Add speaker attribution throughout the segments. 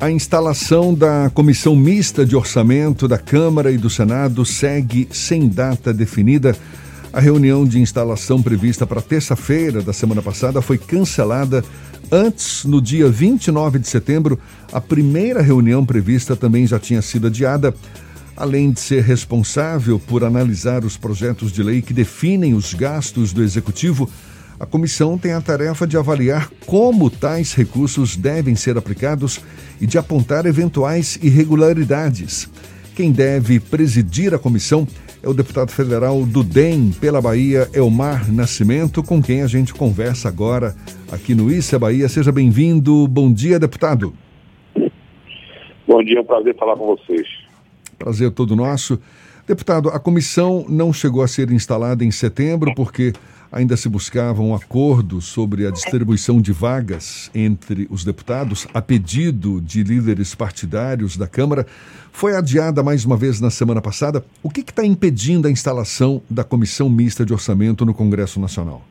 Speaker 1: A instalação da Comissão Mista de Orçamento da Câmara e do Senado segue sem data definida. A reunião de instalação prevista para terça-feira da semana passada foi cancelada. Antes, no dia 29 de setembro, a primeira reunião prevista também já tinha sido adiada. Além de ser responsável por analisar os projetos de lei que definem os gastos do Executivo, a comissão tem a tarefa de avaliar como tais recursos devem ser aplicados e de apontar eventuais irregularidades. Quem deve presidir a comissão é o deputado federal do DEM pela Bahia, Elmar Nascimento, com quem a gente conversa agora aqui no Issa Bahia. Seja bem-vindo. Bom dia, deputado.
Speaker 2: Bom dia, é um prazer falar com vocês.
Speaker 1: Prazer todo nosso. Deputado, a comissão não chegou a ser instalada em setembro porque ainda se buscava um acordo sobre a distribuição de vagas entre os deputados, a pedido de líderes partidários da Câmara. Foi adiada mais uma vez na semana passada. O que está impedindo a instalação da Comissão Mista de Orçamento no Congresso Nacional?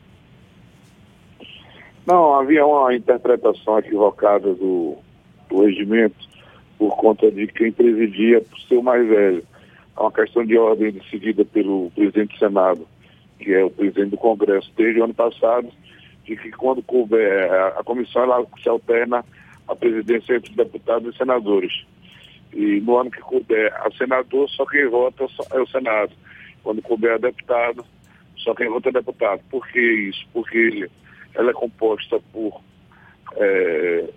Speaker 2: Não, havia uma interpretação equivocada do, do regimento por conta de quem presidia por ser o mais velho. É uma questão de ordem decidida pelo presidente do Senado que é o presidente do Congresso desde o ano passado, de que quando couber a, a comissão ela se alterna a presidência entre deputados e senadores. E no ano que couber a senador, só quem vota é o Senado. Quando couber a deputado, só quem vota é deputado. Por que isso? Porque ela é composta por é,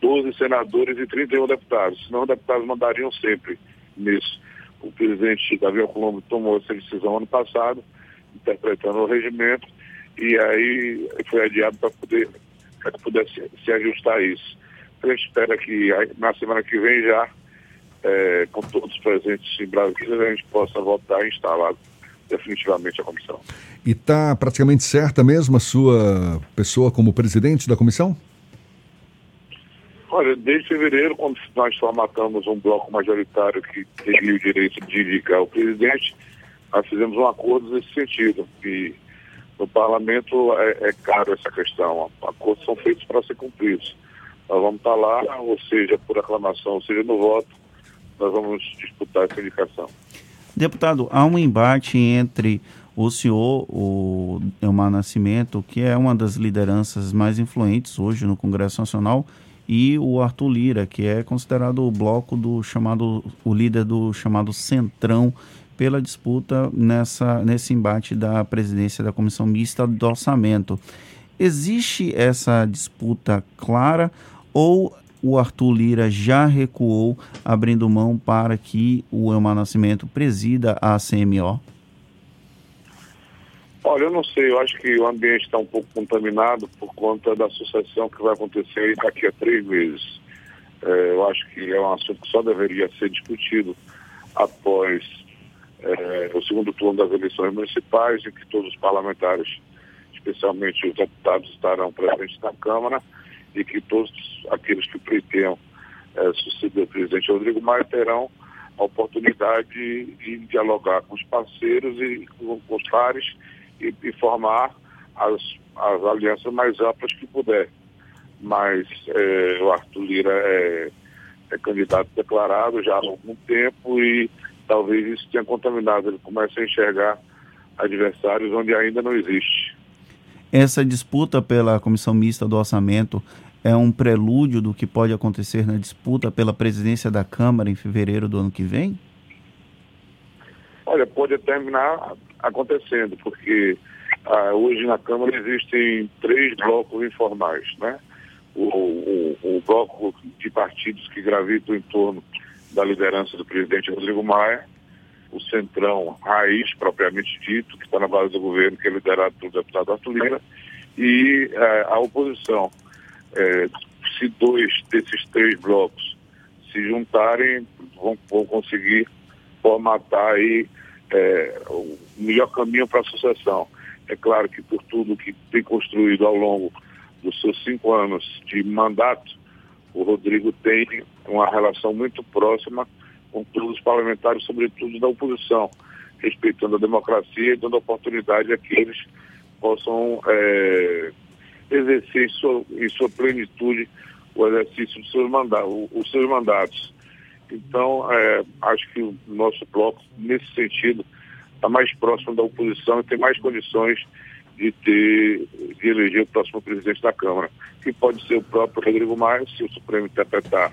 Speaker 2: 12 senadores e 31 deputados. Senão os deputados mandariam sempre nisso. O presidente Davi Alcolombo tomou essa decisão ano passado interpretando o regimento, e aí foi adiado para poder para que pudesse se ajustar a isso. Então, a gente espera que na semana que vem já, é, com todos presentes em Brasília, a gente possa voltar a instalar definitivamente a comissão.
Speaker 1: E está praticamente certa mesmo a sua pessoa como presidente da comissão?
Speaker 2: Olha, desde fevereiro, quando nós formatamos um bloco majoritário que teria o direito de indicar o presidente, nós fizemos um acordo nesse sentido. E no parlamento é, é caro essa questão. Acordos são feitos para ser cumpridos. Nós vamos estar lá, ou seja, por aclamação, ou seja, no voto, nós vamos disputar essa indicação.
Speaker 3: Deputado, há um embate entre o senhor, o Elmar Nascimento, que é uma das lideranças mais influentes hoje no Congresso Nacional, e o Arthur Lira, que é considerado o bloco do chamado, o líder do chamado Centrão pela disputa nessa, nesse embate da presidência da Comissão Mista do Orçamento. Existe essa disputa clara ou o Arthur Lira já recuou, abrindo mão para que o Elmar Nascimento presida a CMO?
Speaker 2: Olha, eu não sei, eu acho que o ambiente está um pouco contaminado por conta da sucessão que vai acontecer daqui a três meses. É, eu acho que é um assunto que só deveria ser discutido após é, o segundo turno das eleições municipais, em que todos os parlamentares, especialmente os deputados, estarão presentes na Câmara e que todos aqueles que pretendam é, suceder o presidente Rodrigo Maia terão a oportunidade de, de dialogar com os parceiros e com, os pares e, e formar as, as, alianças mais amplas que puder. Mas é, o Arthur Lira é, é candidato declarado já há algum tempo e talvez isso tenha contaminado. Ele começa a enxergar adversários onde ainda não existe.
Speaker 3: Essa disputa pela comissão mista do orçamento é um prelúdio do que pode acontecer na disputa pela presidência da Câmara em fevereiro do ano que vem?
Speaker 2: Olha, pode terminar acontecendo, porque ah, hoje na Câmara existem três blocos informais, né? O, o, o bloco de partidos que gravitam em torno da liderança do presidente Rodrigo Maia, o centrão raiz, propriamente dito, que está na base do governo, que é liderado pelo deputado Arthur Lira, e eh, a oposição. Eh, se dois desses três blocos se juntarem, vão, vão conseguir formatar aí eh, o melhor caminho para a sucessão. É claro que por tudo que tem construído ao longo dos seus cinco anos de mandato, o Rodrigo tem uma relação muito próxima com todos os parlamentares, sobretudo da oposição, respeitando a democracia e dando oportunidade a que eles possam é, exercer em sua, em sua plenitude
Speaker 4: o exercício dos seus, manda os seus mandatos. Então, é, acho que o nosso bloco, nesse sentido, está mais próximo da oposição e tem mais condições de ter, de eleger o próximo presidente da Câmara, que pode ser o próprio Rodrigo Maia, se o Supremo interpretar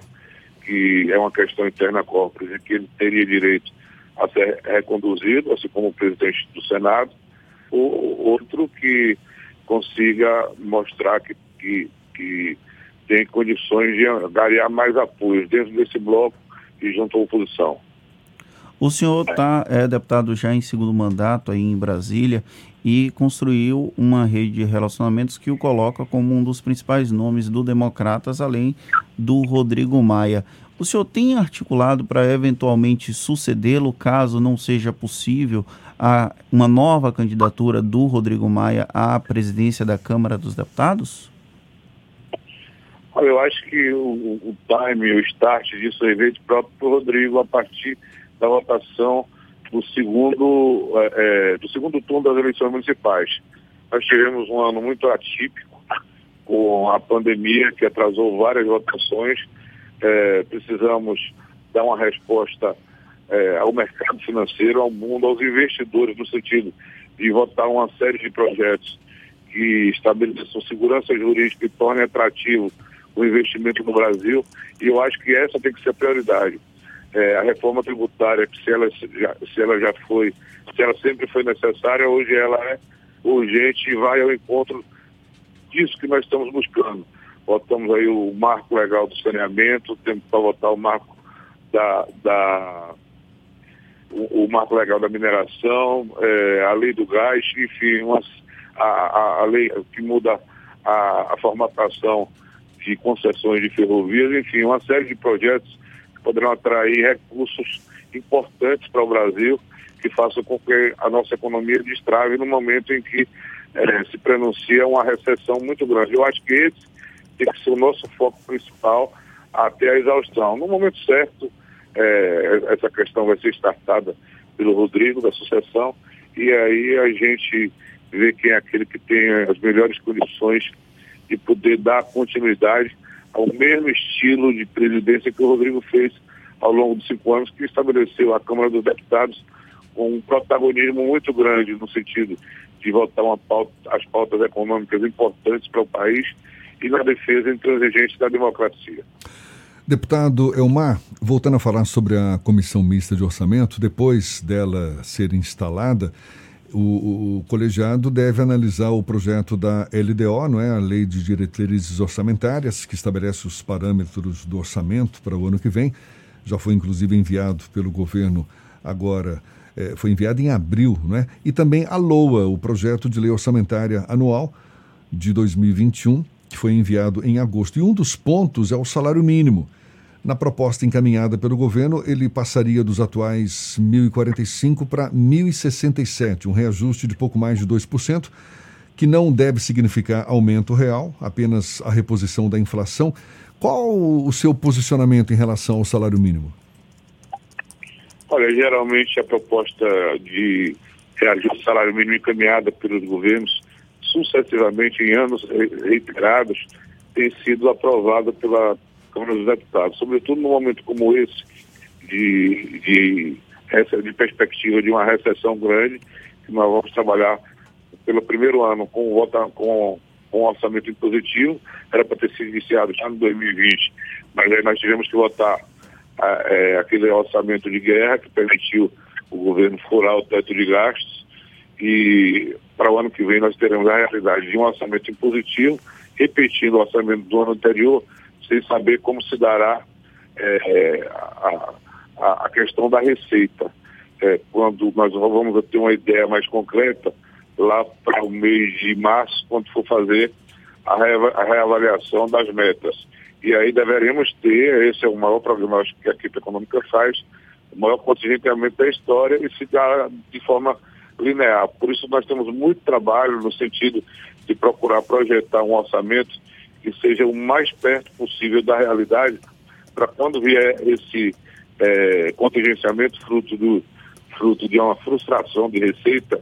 Speaker 4: que é uma questão interna corpus e que ele teria direito a ser reconduzido, assim como o presidente do Senado, ou outro que consiga mostrar que, que, que tem condições de ganhar mais apoios dentro desse bloco e junto à oposição.
Speaker 3: O senhor está é, deputado já em segundo mandato aí em Brasília e construiu uma rede de relacionamentos que o coloca como um dos principais nomes do Democratas, além do Rodrigo Maia. O senhor tem articulado para eventualmente sucedê-lo, caso não seja possível, a uma nova candidatura do Rodrigo Maia à presidência da Câmara dos Deputados?
Speaker 4: Olha, eu acho que o, o time, o start disso aí veio próprio para o Rodrigo a partir da votação do segundo, é, é, do segundo turno das eleições municipais. Nós tivemos um ano muito atípico, com a pandemia que atrasou várias votações. É, precisamos dar uma resposta é, ao mercado financeiro, ao mundo, aos investidores, no sentido de votar uma série de projetos que estabeleçam segurança jurídica e tornem atrativo o investimento no Brasil. E eu acho que essa tem que ser a prioridade é, a reforma tributária, que se ela já, se ela já foi, se ela sempre foi necessária, hoje ela é urgente e vai ao encontro disso que nós estamos buscando. Votamos aí o marco legal do saneamento, temos para votar o marco da, da o, o, marco legal da mineração, é, a lei do gás, enfim, umas, a, a, a, lei que muda a, a formatação de concessões de ferrovias, enfim, uma série de projetos poderão atrair recursos importantes para o Brasil, que façam com que a nossa economia destrave no momento em que é, se prenuncia uma recessão muito grande. Eu acho que esse tem que ser o nosso foco principal até a exaustão. No momento certo, é, essa questão vai ser startada pelo Rodrigo da sucessão e aí a gente vê quem é aquele que tem as melhores condições de poder dar continuidade ao mesmo estilo de presidência que o Rodrigo fez ao longo dos cinco anos, que estabeleceu a Câmara dos Deputados com um protagonismo muito grande no sentido de votar pauta, as pautas econômicas importantes para o país e na defesa intransigente da democracia.
Speaker 1: Deputado Elmar, voltando a falar sobre a comissão mista de orçamento, depois dela ser instalada, o, o, colegiado deve analisar o projeto da LDO, não é? a Lei de Diretrizes Orçamentárias, que estabelece os parâmetros do orçamento para o ano que vem. Já foi inclusive enviado pelo governo agora, é, foi enviado em abril, não é? E também a LOA, o projeto de lei orçamentária anual de 2021, que foi enviado em agosto. E um dos pontos é o salário mínimo. Na proposta encaminhada pelo governo, ele passaria dos atuais 1.045 para 1.067, um reajuste de pouco mais de 2%, que não deve significar aumento real, apenas a reposição da inflação. Qual o seu posicionamento em relação ao salário mínimo?
Speaker 4: Olha, geralmente a proposta de reajuste do salário mínimo encaminhada pelos governos sucessivamente em anos reiterados tem sido aprovada pela Câmara dos Deputados, sobretudo num momento como esse, de, de, de perspectiva de uma recessão grande, que nós vamos trabalhar pelo primeiro ano com, vota, com, com orçamento impositivo, era para ter sido iniciado já em 2020, mas aí nós tivemos que votar é, aquele orçamento de guerra que permitiu o governo furar o teto de gastos e para o ano que vem nós teremos a realidade de um orçamento impositivo, repetindo o orçamento do ano anterior, sem saber como se dará é, a, a, questão da receita. É, quando nós vamos ter uma ideia mais concreta, lá para o mês de março, quando for fazer a, a reavaliação das metas. E aí deveremos ter, esse é o maior problema que a equipe econômica faz, o maior contingenciamento da história e se dá de forma linear. Por isso nós temos muito trabalho no sentido de procurar projetar um orçamento que seja o mais perto possível da realidade, para quando vier esse é, contingenciamento fruto, do, fruto de uma frustração de receita,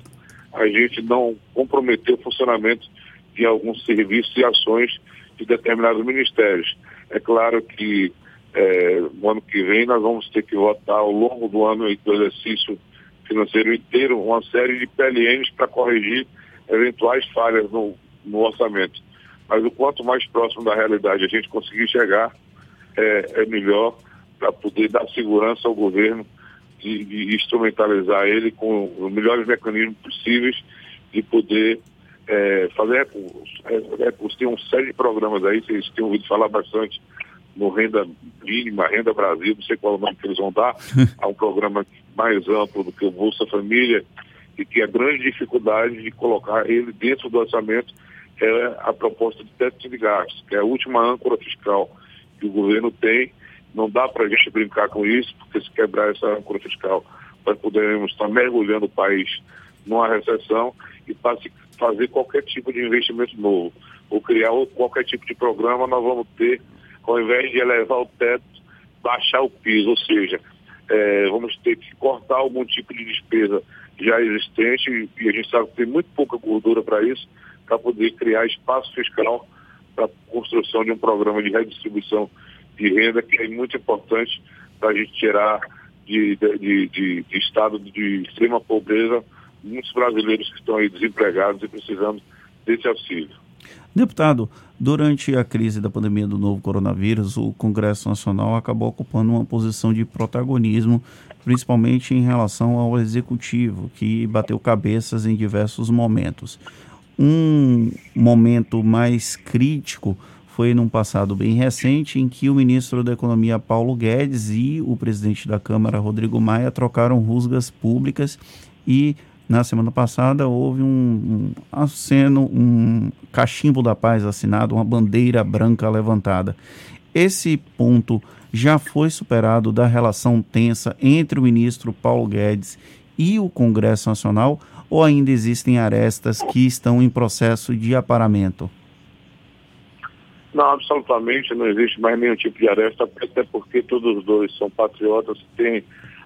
Speaker 4: a gente não comprometer o funcionamento de alguns serviços e ações de determinados ministérios.
Speaker 2: É claro que é, no ano que vem nós vamos ter que votar ao longo do ano do exercício financeiro inteiro uma série de PLNs para corrigir eventuais falhas no, no, orçamento. Mas o quanto mais próximo da realidade a gente conseguir chegar, é, é melhor para poder dar segurança ao governo de, de, instrumentalizar ele com os melhores mecanismos possíveis de poder é, fazer recursos. É, recursos. Tem uma série de programas aí, vocês têm ouvido falar bastante no Renda Mínima, Renda Brasil, não sei qual é o nome que eles vão dar, há um programa mais amplo do que o Bolsa Família, e que a grande dificuldade de colocar ele dentro do orçamento é a proposta de teto de gastos, que é a última âncora fiscal que o governo tem. Não dá para a gente brincar com isso, porque se quebrar essa âncora fiscal, nós poderemos estar mergulhando o país numa recessão e fazer qualquer tipo de investimento novo. Ou criar qualquer tipo de programa, nós vamos ter ao invés de elevar o teto, baixar o piso, ou seja, é, vamos ter que cortar algum tipo de despesa já existente e a gente sabe que tem muito pouca gordura para isso, para poder criar espaço fiscal para a construção de um programa de redistribuição de renda que é muito importante para a gente tirar de, de, de, de, estado de extrema pobreza muitos brasileiros que estão aí desempregados e precisando desse auxílio.
Speaker 3: Deputado, durante a crise da pandemia do novo coronavírus, o Congresso Nacional acabou ocupando uma posição de protagonismo, principalmente em relação ao Executivo, que bateu cabeças em diversos momentos. Um momento mais crítico foi num passado bem recente, em que o ministro da Economia Paulo Guedes e o presidente da Câmara Rodrigo Maia trocaram rusgas públicas e na semana passada houve um, um um cachimbo da paz assinado, uma bandeira branca levantada. Esse ponto já foi superado da relação tensa entre o ministro Paulo Guedes e o Congresso Nacional ou ainda existem arestas que estão em processo de aparamento?
Speaker 2: Não, absolutamente não existe mais nenhum tipo de aresta, até porque todos os dois são patriotas, têm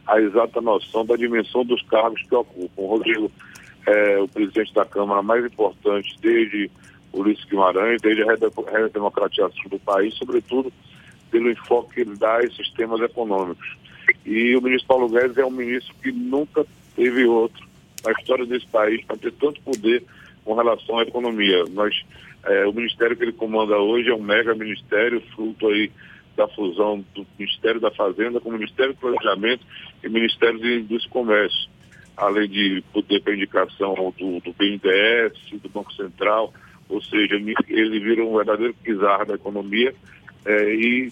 Speaker 2: a exata noção da dimensão dos cargos que ocupam. O Rodrigo é o presidente da Câmara mais importante desde Ulisses Guimarães, desde a redemocratização do país, sobretudo pelo enfoque que ele dá a esses temas econômicos. E o ministro Paulo Guedes é um ministro que nunca teve outro na história desse país para ter tanto poder com relação à economia. Nós, é, o ministério que ele comanda hoje é um mega ministério, fruto aí da fusão do Ministério da Fazenda com o Ministério do Planejamento e Ministério de Indústria e Comércio, além de poder para indicação do, do BNDES, do Banco Central, ou seja, ele vira um verdadeiro pisar da economia é, e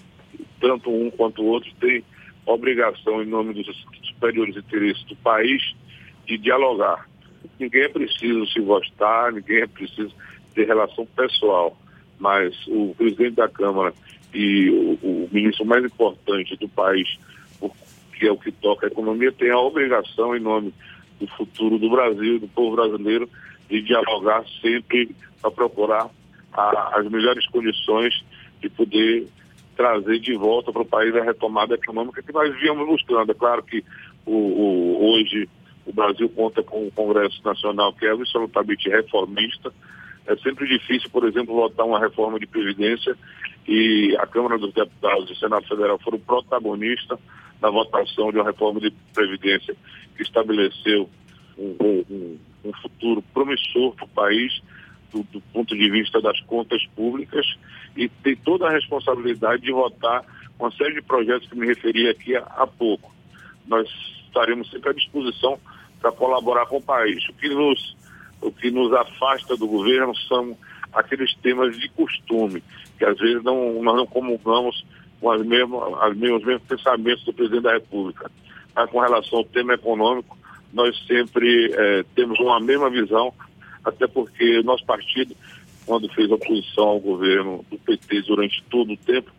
Speaker 2: tanto um quanto o outro tem obrigação, em nome dos superiores interesses do país, de dialogar. Ninguém é preciso se gostar, ninguém é preciso ter relação pessoal, mas o presidente da Câmara e o, o ministro mais importante do país, que é o que toca a economia, tem a obrigação, em nome do futuro do Brasil, do povo brasileiro, de dialogar sempre para procurar a, as melhores condições de poder trazer de volta para o país a retomada econômica que nós víamos buscando. É claro que o, o, hoje o Brasil conta com o Congresso Nacional que é absolutamente reformista. É sempre difícil, por exemplo, votar uma reforma de Previdência e a Câmara dos Deputados e o Senado Federal foram protagonistas na votação de uma reforma de Previdência que estabeleceu um, um, um futuro promissor para o país do, do, ponto de vista das contas públicas e tem toda a responsabilidade de votar uma série de projetos que me referi aqui há, há pouco. Nós estaremos sempre à disposição para colaborar com o país. O que nos, o que nos afasta do governo são aqueles temas de costume, que às vezes não, nós não comungamos com as mesmas, as mesmas, os mesmos pensamentos do presidente da República. Mas com relação ao tema econômico, nós sempre eh, temos uma mesma visão, até porque o nosso partido, quando fez oposição ao governo do PT durante todo o tempo,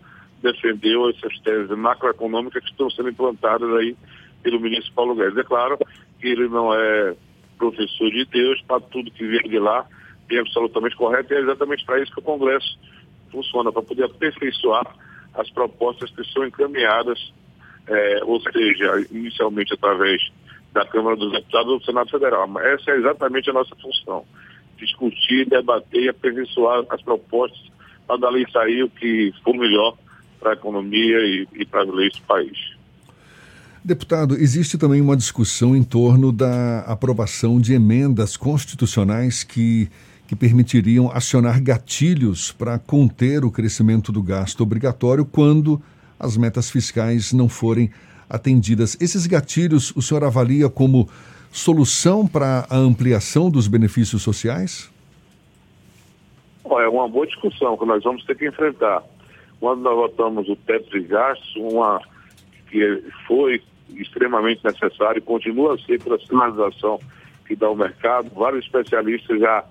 Speaker 2: defendeu essas teses macroeconômicas que estão sendo implantadas aí pelo ministro Paulo Guedes. É claro que ele não é professor de Deus para tudo que vier de lá, é absolutamente correto e é exatamente para isso que o Congresso funciona, para poder aperfeiçoar as propostas que são encaminhadas, é, ou seja, inicialmente através da Câmara dos Deputados ou do Senado Federal. Mas essa é exatamente a nossa função, discutir, debater e aperfeiçoar as propostas para dali sair o que for melhor para a economia e, e para as leis do país.
Speaker 1: Deputado, existe também uma discussão em torno da aprovação de emendas constitucionais que, que permitiriam acionar gatilhos para conter o crescimento do gasto obrigatório quando as metas fiscais não forem atendidas. Esses gatilhos o senhor avalia como solução para a ampliação dos benefícios sociais?
Speaker 2: É uma boa discussão que nós vamos ter que enfrentar. Quando nós votamos o teto de gastos, uma que foi extremamente necessário continua a ser pela sinalização que dá o mercado, vários especialistas já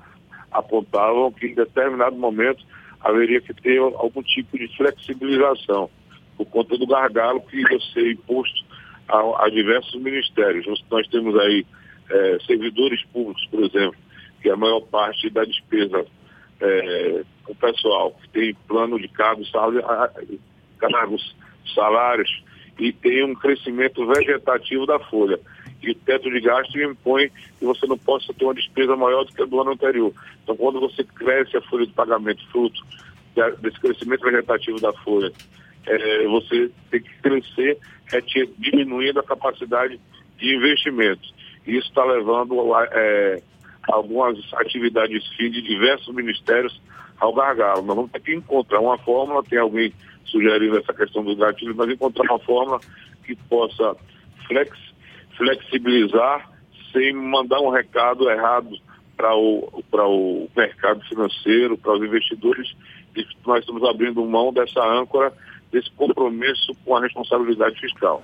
Speaker 2: apontavam que em determinado momento haveria que ter algum tipo de flexibilização por conta do gargalo que ia ser imposto a, a diversos ministérios. Nós temos aí é, servidores públicos, por exemplo, que a maior parte da despesa é, o pessoal que tem plano de cargos, cargos, salários e tem um crescimento vegetativo da folha. E o teto de gasto impõe que você não possa ter uma despesa maior do que a do ano anterior. Então, quando você cresce a folha de pagamento fruto desse crescimento vegetativo da folha, é, você tem que crescer é, diminuindo a capacidade de investimentos. Isso está levando é, algumas atividades FII de diversos ministérios ao gargalo. Nós vamos ter que encontrar uma fórmula, tem alguém sugerindo essa questão do gatilho, mas encontrar uma fórmula que possa flex, flexibilizar sem mandar um recado errado para o, para o mercado financeiro, para os investidores, e nós estamos abrindo mão dessa âncora, desse compromisso com a responsabilidade fiscal.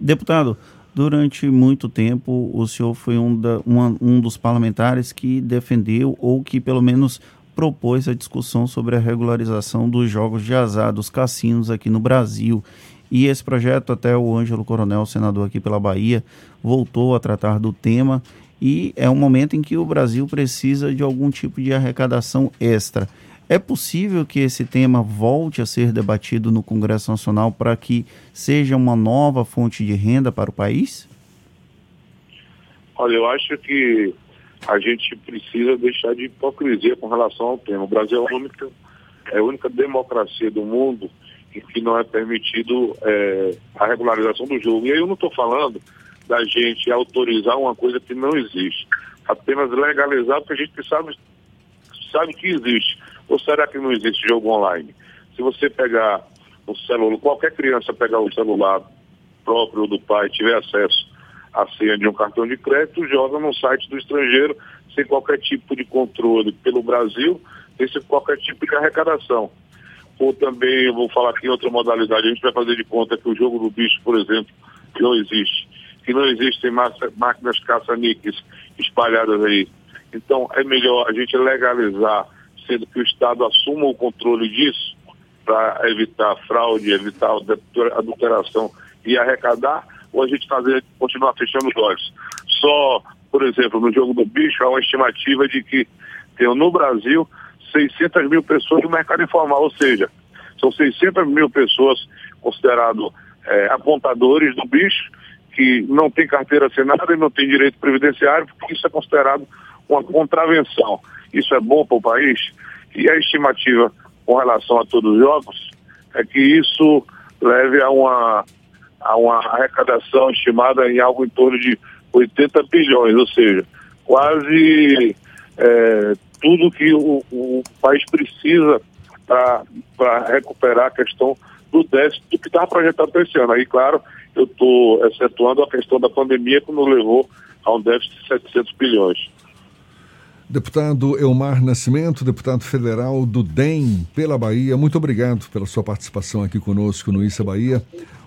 Speaker 3: Deputado, durante muito tempo o senhor foi um, da, uma, um dos parlamentares que defendeu ou que pelo menos propôs a discussão sobre a regularização dos jogos de azar, dos cassinos aqui no Brasil. E esse projeto, até o Ângelo Coronel, senador aqui pela Bahia, voltou a tratar do tema. E é um momento em que o Brasil precisa de algum tipo de arrecadação extra. É possível que esse tema volte a ser debatido no Congresso Nacional para que seja uma nova fonte de renda para o país?
Speaker 2: Olha, eu acho que a gente precisa deixar de hipocrisia com relação ao tema. O Brasil é a única, é a única democracia do mundo em que não é permitido é, a regularização do jogo. E aí eu não estou falando da gente autorizar uma coisa que não existe, apenas legalizar porque a gente sabe, sabe que existe. Ou será que não existe jogo online? Se você pegar o celular, qualquer criança pegar o celular próprio do pai tiver acesso a senha de um cartão de crédito, joga no site do estrangeiro sem qualquer tipo de controle pelo Brasil, sem qualquer tipo de arrecadação. Ou também, eu vou falar aqui em outra modalidade, a gente vai fazer de conta que o jogo do bicho, por exemplo, não existe. Que não existem máquinas caça-níqueis espalhadas aí. Então, é melhor a gente legalizar, sendo que o Estado assuma o controle disso, para evitar fraude, evitar adulteração e arrecadar, ou a gente fazer, continuar fechando os olhos. Só, por exemplo, no jogo do bicho, há uma estimativa de que tem no Brasil 600 mil pessoas no mercado informal, ou seja, são 600 mil pessoas consideradas é, apontadores do bicho, que não tem carteira assinada e não tem direito previdenciário, porque isso é considerado uma contravenção. Isso é bom para o país? E a estimativa com relação a todos os jogos é que isso leve a uma a uma arrecadação estimada em algo em torno de 80 bilhões, ou seja, quase é, tudo que o, o, país precisa para recuperar a questão do déficit que estava projetado para esse ano. Aí, claro, eu estou excetuando a questão da pandemia que nos levou a um déficit de 700 bilhões.
Speaker 1: Deputado Elmar Nascimento, deputado federal do DEM pela Bahia, muito obrigado pela sua participação aqui conosco no Issa Bahia.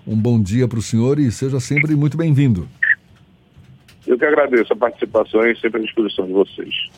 Speaker 1: Um bom dia para o senhor e seja sempre muito bem-vindo.
Speaker 2: Eu que agradeço a participação e sempre à disposição de vocês.